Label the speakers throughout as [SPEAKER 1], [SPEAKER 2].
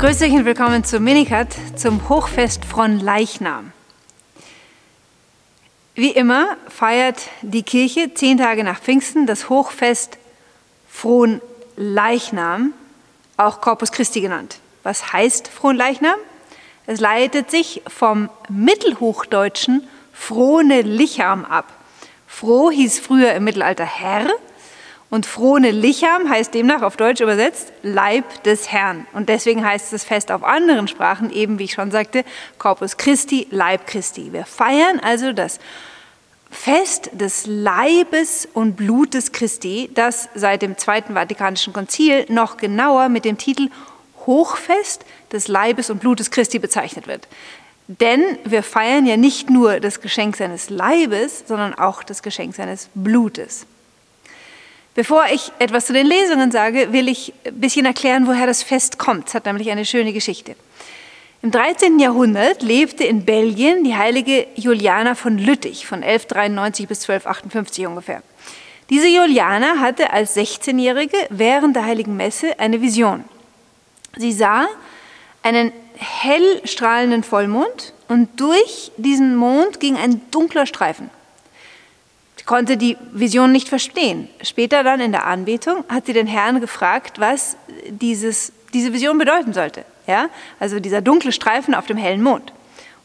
[SPEAKER 1] Grüß euch und willkommen zu Minikat, zum Hochfest von Leichnam. Wie immer feiert die Kirche zehn Tage nach Pfingsten das Hochfest Frohen Leichnam, auch Corpus Christi genannt. Was heißt Frohen Leichnam? Es leitet sich vom mittelhochdeutschen Frohne Licham ab. Froh hieß früher im Mittelalter Herr und Frohne Licham heißt demnach auf Deutsch übersetzt Leib des Herrn. Und deswegen heißt das Fest auf anderen Sprachen eben, wie ich schon sagte, Corpus Christi, Leib Christi. Wir feiern also das Fest des Leibes und Blutes Christi, das seit dem Zweiten Vatikanischen Konzil noch genauer mit dem Titel Hochfest des Leibes und Blutes Christi bezeichnet wird. Denn wir feiern ja nicht nur das Geschenk seines Leibes, sondern auch das Geschenk seines Blutes. Bevor ich etwas zu den Lesungen sage, will ich ein bisschen erklären, woher das Fest kommt. Es hat nämlich eine schöne Geschichte. Im 13. Jahrhundert lebte in Belgien die heilige Juliana von Lüttich von 1193 bis 1258 ungefähr. Diese Juliana hatte als 16-Jährige während der heiligen Messe eine Vision. Sie sah einen hell strahlenden Vollmond und durch diesen Mond ging ein dunkler Streifen konnte die Vision nicht verstehen. Später dann in der Anbetung hat sie den Herrn gefragt, was dieses, diese Vision bedeuten sollte. Ja? Also dieser dunkle Streifen auf dem hellen Mond.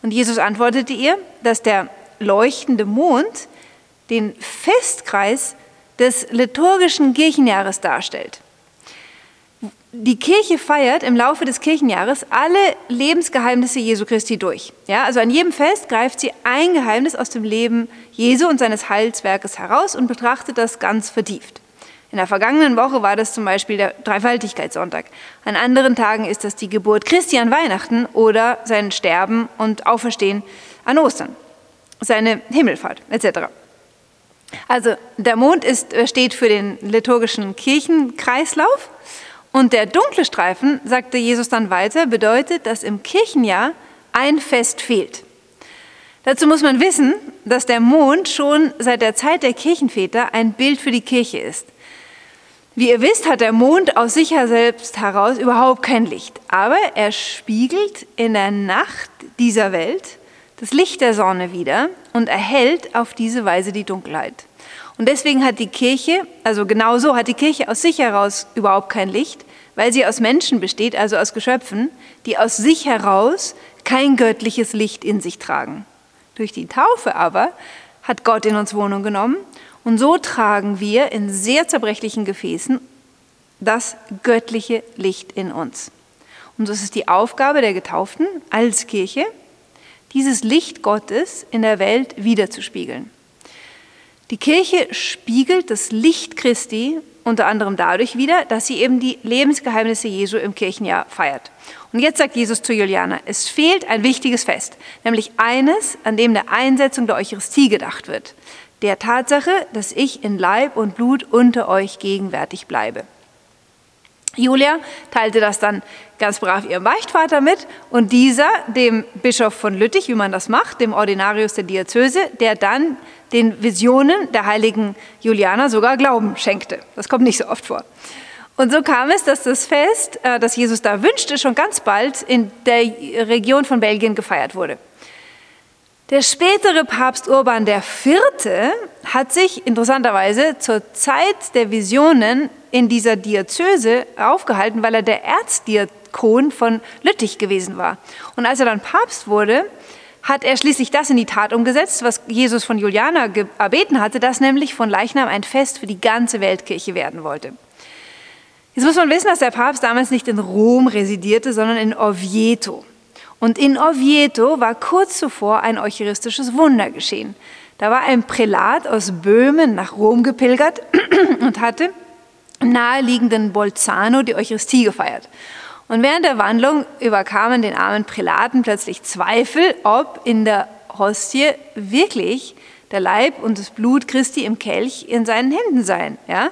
[SPEAKER 1] Und Jesus antwortete ihr, dass der leuchtende Mond den Festkreis des liturgischen Kirchenjahres darstellt die Kirche feiert im Laufe des Kirchenjahres alle Lebensgeheimnisse Jesu Christi durch. Ja, also an jedem Fest greift sie ein Geheimnis aus dem Leben Jesu und seines Heilswerkes heraus und betrachtet das ganz vertieft. In der vergangenen Woche war das zum Beispiel der Dreifaltigkeitssonntag. An anderen Tagen ist das die Geburt Christi an Weihnachten oder sein Sterben und Auferstehen an Ostern, seine Himmelfahrt etc. Also der Mond ist, steht für den liturgischen Kirchenkreislauf und der dunkle Streifen, sagte Jesus dann weiter, bedeutet, dass im Kirchenjahr ein Fest fehlt. Dazu muss man wissen, dass der Mond schon seit der Zeit der Kirchenväter ein Bild für die Kirche ist. Wie ihr wisst, hat der Mond aus sich selbst heraus überhaupt kein Licht, aber er spiegelt in der Nacht dieser Welt das Licht der Sonne wieder und erhält auf diese Weise die Dunkelheit. Und deswegen hat die Kirche, also genauso hat die Kirche aus sich heraus überhaupt kein Licht, weil sie aus Menschen besteht, also aus Geschöpfen, die aus sich heraus kein göttliches Licht in sich tragen. Durch die Taufe aber hat Gott in uns Wohnung genommen und so tragen wir in sehr zerbrechlichen Gefäßen das göttliche Licht in uns. Und so ist die Aufgabe der Getauften als Kirche, dieses Licht Gottes in der Welt wiederzuspiegeln. Die Kirche spiegelt das Licht Christi unter anderem dadurch wieder, dass sie eben die Lebensgeheimnisse Jesu im Kirchenjahr feiert. Und jetzt sagt Jesus zu Juliana, es fehlt ein wichtiges Fest, nämlich eines, an dem der Einsetzung der Eucharistie gedacht wird, der Tatsache, dass ich in Leib und Blut unter euch gegenwärtig bleibe. Julia teilte das dann ganz brav ihrem Beichtvater mit und dieser dem Bischof von Lüttich, wie man das macht, dem Ordinarius der Diözese, der dann den Visionen der heiligen Juliana sogar Glauben schenkte. Das kommt nicht so oft vor. Und so kam es, dass das Fest, äh, das Jesus da wünschte, schon ganz bald in der Region von Belgien gefeiert wurde. Der spätere Papst Urban IV. hat sich interessanterweise zur Zeit der Visionen in dieser Diözese aufgehalten, weil er der Erzdiakon von Lüttich gewesen war. Und als er dann Papst wurde, hat er schließlich das in die Tat umgesetzt, was Jesus von Juliana erbeten hatte, dass nämlich von Leichnam ein Fest für die ganze Weltkirche werden wollte. Jetzt muss man wissen, dass der Papst damals nicht in Rom residierte, sondern in Oviedo. Und in Oviedo war kurz zuvor ein eucharistisches Wunder geschehen. Da war ein Prälat aus Böhmen nach Rom gepilgert und hatte im naheliegenden Bolzano die Eucharistie gefeiert. Und während der Wandlung überkamen den armen Prälaten plötzlich Zweifel, ob in der Hostie wirklich der Leib und das Blut Christi im Kelch in seinen Händen seien. Ja?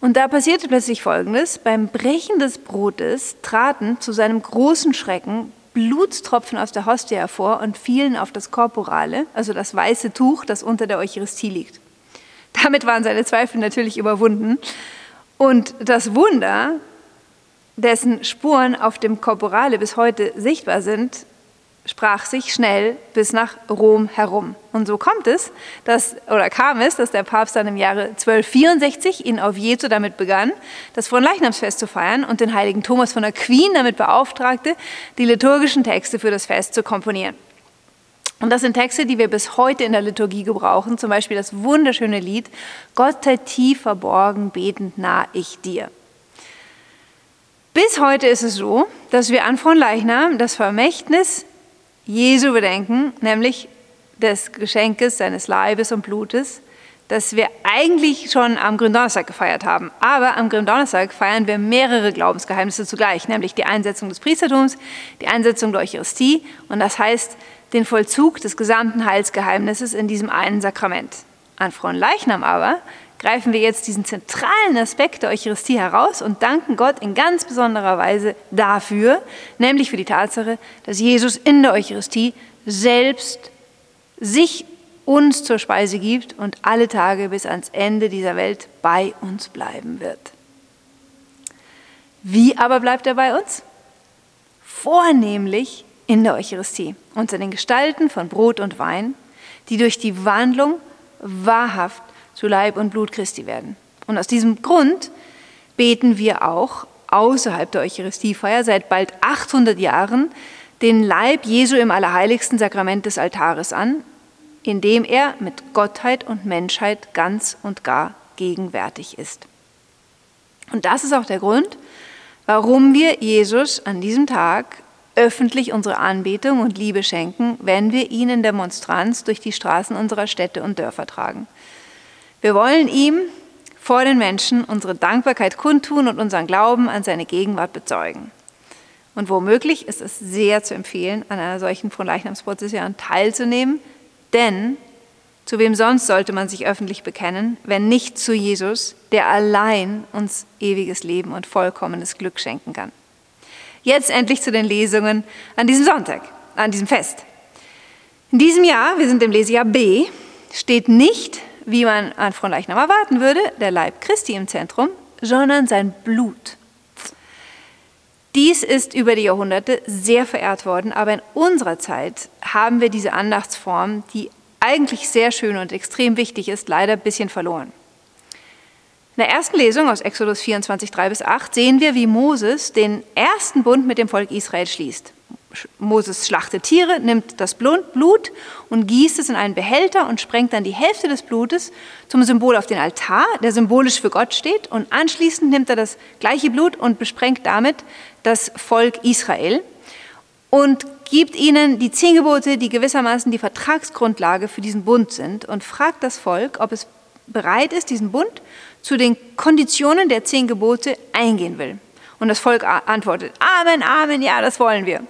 [SPEAKER 1] Und da passierte plötzlich Folgendes. Beim Brechen des Brotes traten zu seinem großen Schrecken Blutstropfen aus der Hostie hervor und fielen auf das Korporale, also das weiße Tuch, das unter der Eucharistie liegt. Damit waren seine Zweifel natürlich überwunden. Und das Wunder dessen Spuren auf dem Korporale bis heute sichtbar sind, sprach sich schnell bis nach Rom herum. Und so kommt es, dass, oder kam es, dass der Papst dann im Jahre 1264 in Oviedo damit begann, das Fronleichnamsfest zu feiern und den heiligen Thomas von Aquin damit beauftragte, die liturgischen Texte für das Fest zu komponieren. Und das sind Texte, die wir bis heute in der Liturgie gebrauchen, zum Beispiel das wunderschöne Lied Gott sei tief verborgen, betend nah ich dir. Bis heute ist es so, dass wir an Fronleichnam das Vermächtnis Jesu bedenken, nämlich des Geschenkes seines Leibes und Blutes, das wir eigentlich schon am Gründonnerstag gefeiert haben. Aber am Gründonnerstag feiern wir mehrere Glaubensgeheimnisse zugleich, nämlich die Einsetzung des Priestertums, die Einsetzung der Eucharistie und das heißt den Vollzug des gesamten Heilsgeheimnisses in diesem einen Sakrament. An Fronleichnam aber greifen wir jetzt diesen zentralen Aspekt der Eucharistie heraus und danken Gott in ganz besonderer Weise dafür, nämlich für die Tatsache, dass Jesus in der Eucharistie selbst sich uns zur Speise gibt und alle Tage bis ans Ende dieser Welt bei uns bleiben wird. Wie aber bleibt er bei uns? Vornehmlich in der Eucharistie, unter den Gestalten von Brot und Wein, die durch die Wandlung wahrhaft zu Leib und Blut Christi werden. Und aus diesem Grund beten wir auch außerhalb der Eucharistiefeier seit bald 800 Jahren den Leib Jesu im allerheiligsten Sakrament des Altares an, in dem er mit Gottheit und Menschheit ganz und gar gegenwärtig ist. Und das ist auch der Grund, warum wir Jesus an diesem Tag öffentlich unsere Anbetung und Liebe schenken, wenn wir ihn in Demonstranz durch die Straßen unserer Städte und Dörfer tragen. Wir wollen ihm vor den Menschen unsere Dankbarkeit kundtun und unseren Glauben an seine Gegenwart bezeugen. Und womöglich ist es sehr zu empfehlen, an einer solchen Fronleichnamsprozession teilzunehmen, denn zu wem sonst sollte man sich öffentlich bekennen, wenn nicht zu Jesus, der allein uns ewiges Leben und vollkommenes Glück schenken kann. Jetzt endlich zu den Lesungen an diesem Sonntag, an diesem Fest. In diesem Jahr, wir sind im Lesejahr B, steht nicht wie man an Fronleichnam erwarten würde, der Leib Christi im Zentrum, sondern sein Blut. Dies ist über die Jahrhunderte sehr verehrt worden, aber in unserer Zeit haben wir diese Andachtsform, die eigentlich sehr schön und extrem wichtig ist, leider ein bisschen verloren. In der ersten Lesung aus Exodus 24, 3 bis 8 sehen wir, wie Moses den ersten Bund mit dem Volk Israel schließt. Moses schlachtet Tiere, nimmt das Blut und gießt es in einen Behälter und sprengt dann die Hälfte des Blutes zum Symbol auf den Altar, der symbolisch für Gott steht. Und anschließend nimmt er das gleiche Blut und besprengt damit das Volk Israel und gibt ihnen die zehn Gebote, die gewissermaßen die Vertragsgrundlage für diesen Bund sind und fragt das Volk, ob es bereit ist, diesen Bund zu den Konditionen der zehn Gebote eingehen will. Und das Volk antwortet, Amen, Amen, ja, das wollen wir.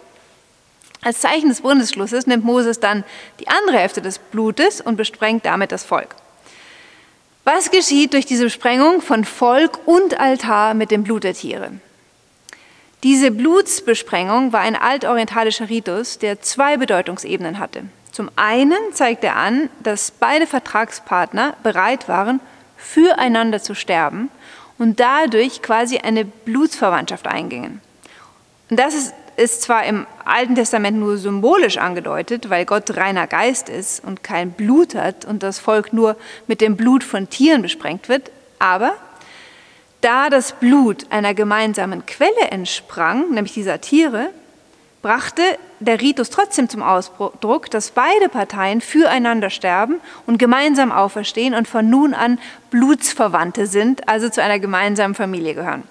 [SPEAKER 1] Als Zeichen des Bundesschlusses nimmt Moses dann die andere Hälfte des Blutes und besprengt damit das Volk. Was geschieht durch diese Sprengung von Volk und Altar mit dem Blut der Tiere? Diese Blutsbesprengung war ein altorientalischer Ritus, der zwei Bedeutungsebenen hatte. Zum einen zeigt er an, dass beide Vertragspartner bereit waren, füreinander zu sterben und dadurch quasi eine Blutsverwandtschaft eingingen. Und das ist ist zwar im Alten Testament nur symbolisch angedeutet, weil Gott reiner Geist ist und kein Blut hat und das Volk nur mit dem Blut von Tieren besprengt wird, aber da das Blut einer gemeinsamen Quelle entsprang, nämlich dieser Tiere, brachte der Ritus trotzdem zum Ausdruck, dass beide Parteien füreinander sterben und gemeinsam auferstehen und von nun an Blutsverwandte sind, also zu einer gemeinsamen Familie gehören.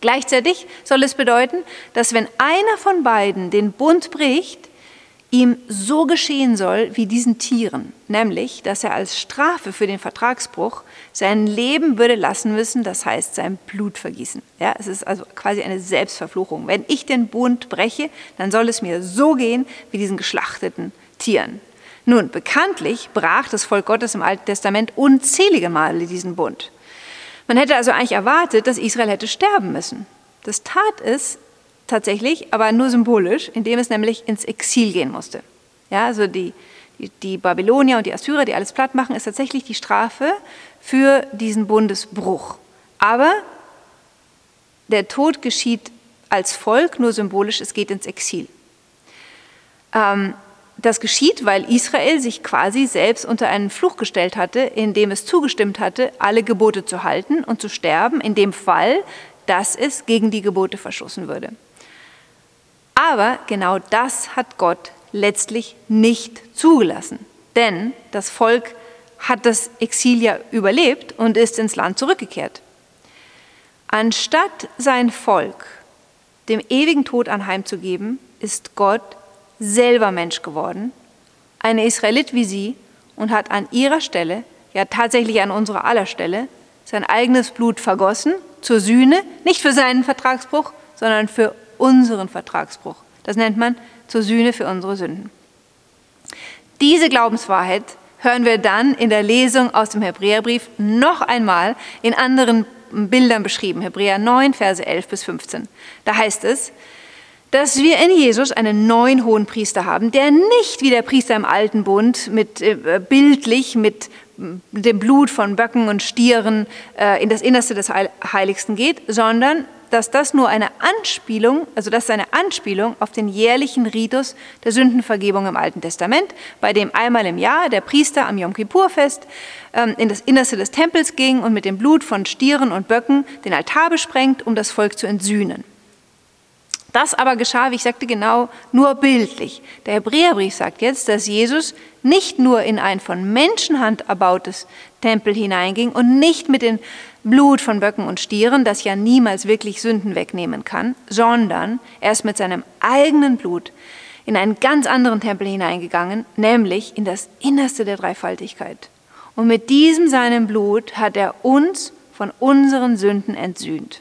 [SPEAKER 1] Gleichzeitig soll es bedeuten, dass wenn einer von beiden den Bund bricht, ihm so geschehen soll wie diesen Tieren, nämlich, dass er als Strafe für den Vertragsbruch sein Leben würde lassen müssen, das heißt sein Blut vergießen. Ja, es ist also quasi eine Selbstverfluchung. Wenn ich den Bund breche, dann soll es mir so gehen wie diesen geschlachteten Tieren. Nun, bekanntlich brach das Volk Gottes im Alten Testament unzählige Male diesen Bund. Man hätte also eigentlich erwartet, dass Israel hätte sterben müssen. Das tat es tatsächlich, aber nur symbolisch, indem es nämlich ins Exil gehen musste. Ja, also die, die, Babylonier und die Assyrer, die alles platt machen, ist tatsächlich die Strafe für diesen Bundesbruch. Aber der Tod geschieht als Volk nur symbolisch, es geht ins Exil. Ähm, das geschieht, weil Israel sich quasi selbst unter einen Fluch gestellt hatte, indem es zugestimmt hatte, alle Gebote zu halten und zu sterben, in dem Fall, dass es gegen die Gebote verschossen würde. Aber genau das hat Gott letztlich nicht zugelassen, denn das Volk hat das Exil ja überlebt und ist ins Land zurückgekehrt. Anstatt sein Volk dem ewigen Tod anheimzugeben, ist Gott selber Mensch geworden, eine Israelit wie sie, und hat an ihrer Stelle, ja tatsächlich an unserer aller Stelle, sein eigenes Blut vergossen zur Sühne, nicht für seinen Vertragsbruch, sondern für unseren Vertragsbruch. Das nennt man zur Sühne für unsere Sünden. Diese Glaubenswahrheit hören wir dann in der Lesung aus dem Hebräerbrief noch einmal in anderen Bildern beschrieben. Hebräer 9, Verse 11 bis 15. Da heißt es, dass wir in Jesus einen neuen hohen Priester haben, der nicht wie der Priester im alten Bund mit äh, bildlich mit dem Blut von Böcken und Stieren äh, in das Innerste des Heiligsten geht, sondern dass das nur eine Anspielung, also das ist eine Anspielung auf den jährlichen Ritus der Sündenvergebung im Alten Testament, bei dem einmal im Jahr der Priester am Yom Kippur-Fest ähm, in das Innerste des Tempels ging und mit dem Blut von Stieren und Böcken den Altar besprengt, um das Volk zu entsühnen. Das aber geschah, wie ich sagte, genau nur bildlich. Der Hebräerbrief sagt jetzt, dass Jesus nicht nur in ein von Menschenhand erbautes Tempel hineinging und nicht mit dem Blut von Böcken und Stieren, das ja niemals wirklich Sünden wegnehmen kann, sondern er ist mit seinem eigenen Blut in einen ganz anderen Tempel hineingegangen, nämlich in das Innerste der Dreifaltigkeit. Und mit diesem seinem Blut hat er uns von unseren Sünden entsühnt.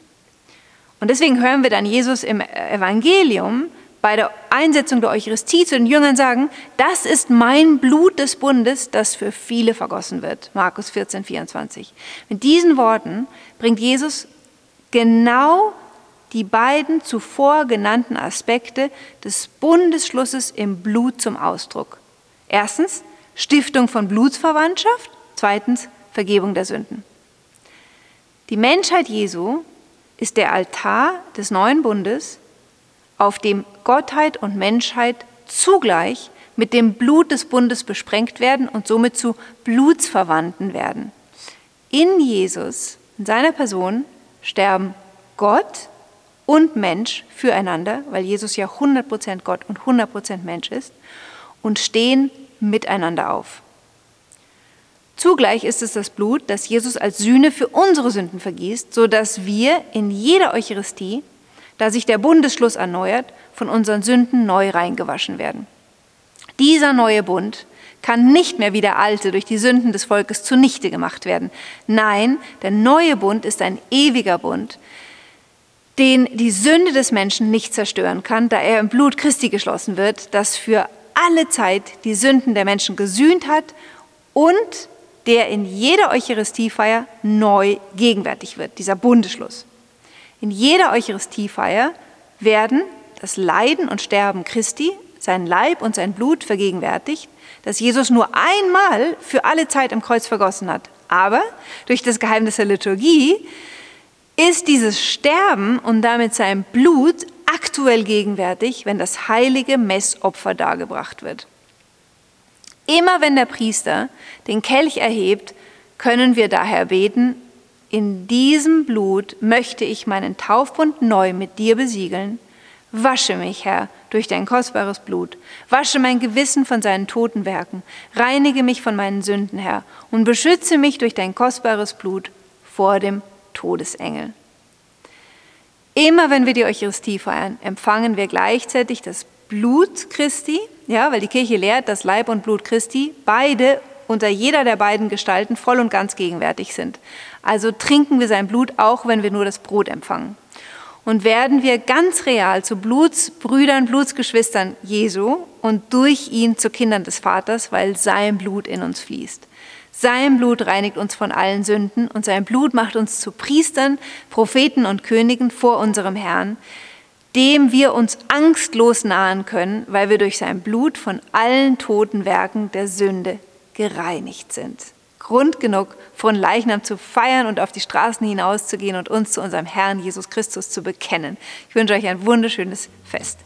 [SPEAKER 1] Und deswegen hören wir dann Jesus im Evangelium bei der Einsetzung der Eucharistie zu den Jüngern sagen, das ist mein Blut des Bundes, das für viele vergossen wird. Markus 14, 24. Mit diesen Worten bringt Jesus genau die beiden zuvor genannten Aspekte des Bundesschlusses im Blut zum Ausdruck. Erstens Stiftung von Blutsverwandtschaft, zweitens Vergebung der Sünden. Die Menschheit Jesu ist der Altar des neuen Bundes, auf dem Gottheit und Menschheit zugleich mit dem Blut des Bundes besprengt werden und somit zu Blutsverwandten werden. In Jesus, in seiner Person, sterben Gott und Mensch füreinander, weil Jesus ja 100% Gott und 100% Mensch ist, und stehen miteinander auf. Zugleich ist es das Blut, das Jesus als Sühne für unsere Sünden vergießt, sodass wir in jeder Eucharistie, da sich der Bundesschluss erneuert, von unseren Sünden neu reingewaschen werden. Dieser neue Bund kann nicht mehr wie der alte durch die Sünden des Volkes zunichte gemacht werden. Nein, der neue Bund ist ein ewiger Bund, den die Sünde des Menschen nicht zerstören kann, da er im Blut Christi geschlossen wird, das für alle Zeit die Sünden der Menschen gesühnt hat und der in jeder Eucharistiefeier neu gegenwärtig wird, dieser Bundeschluss. In jeder Eucharistiefeier werden das Leiden und Sterben Christi, sein Leib und sein Blut vergegenwärtigt, das Jesus nur einmal für alle Zeit im Kreuz vergossen hat. Aber durch das Geheimnis der Liturgie ist dieses Sterben und damit sein Blut aktuell gegenwärtig, wenn das heilige Messopfer dargebracht wird. Immer wenn der Priester den Kelch erhebt, können wir daher beten, in diesem Blut möchte ich meinen Taufbund neu mit dir besiegeln. Wasche mich, Herr, durch dein kostbares Blut. Wasche mein Gewissen von seinen toten Werken. Reinige mich von meinen Sünden, Herr, und beschütze mich durch dein kostbares Blut vor dem Todesengel. Immer wenn wir die Eucharistie feiern, empfangen wir gleichzeitig das Blut Christi, ja, weil die Kirche lehrt, dass Leib und Blut Christi beide unter jeder der beiden Gestalten voll und ganz gegenwärtig sind. Also trinken wir sein Blut auch, wenn wir nur das Brot empfangen. Und werden wir ganz real zu Blutsbrüdern, Blutsgeschwistern Jesu und durch ihn zu Kindern des Vaters, weil sein Blut in uns fließt. Sein Blut reinigt uns von allen Sünden und sein Blut macht uns zu Priestern, Propheten und Königen vor unserem Herrn, dem wir uns angstlos nahen können, weil wir durch sein Blut von allen toten Werken der Sünde gereinigt sind. Grund genug, von Leichnam zu feiern und auf die Straßen hinauszugehen und uns zu unserem Herrn Jesus Christus zu bekennen. Ich wünsche euch ein wunderschönes Fest.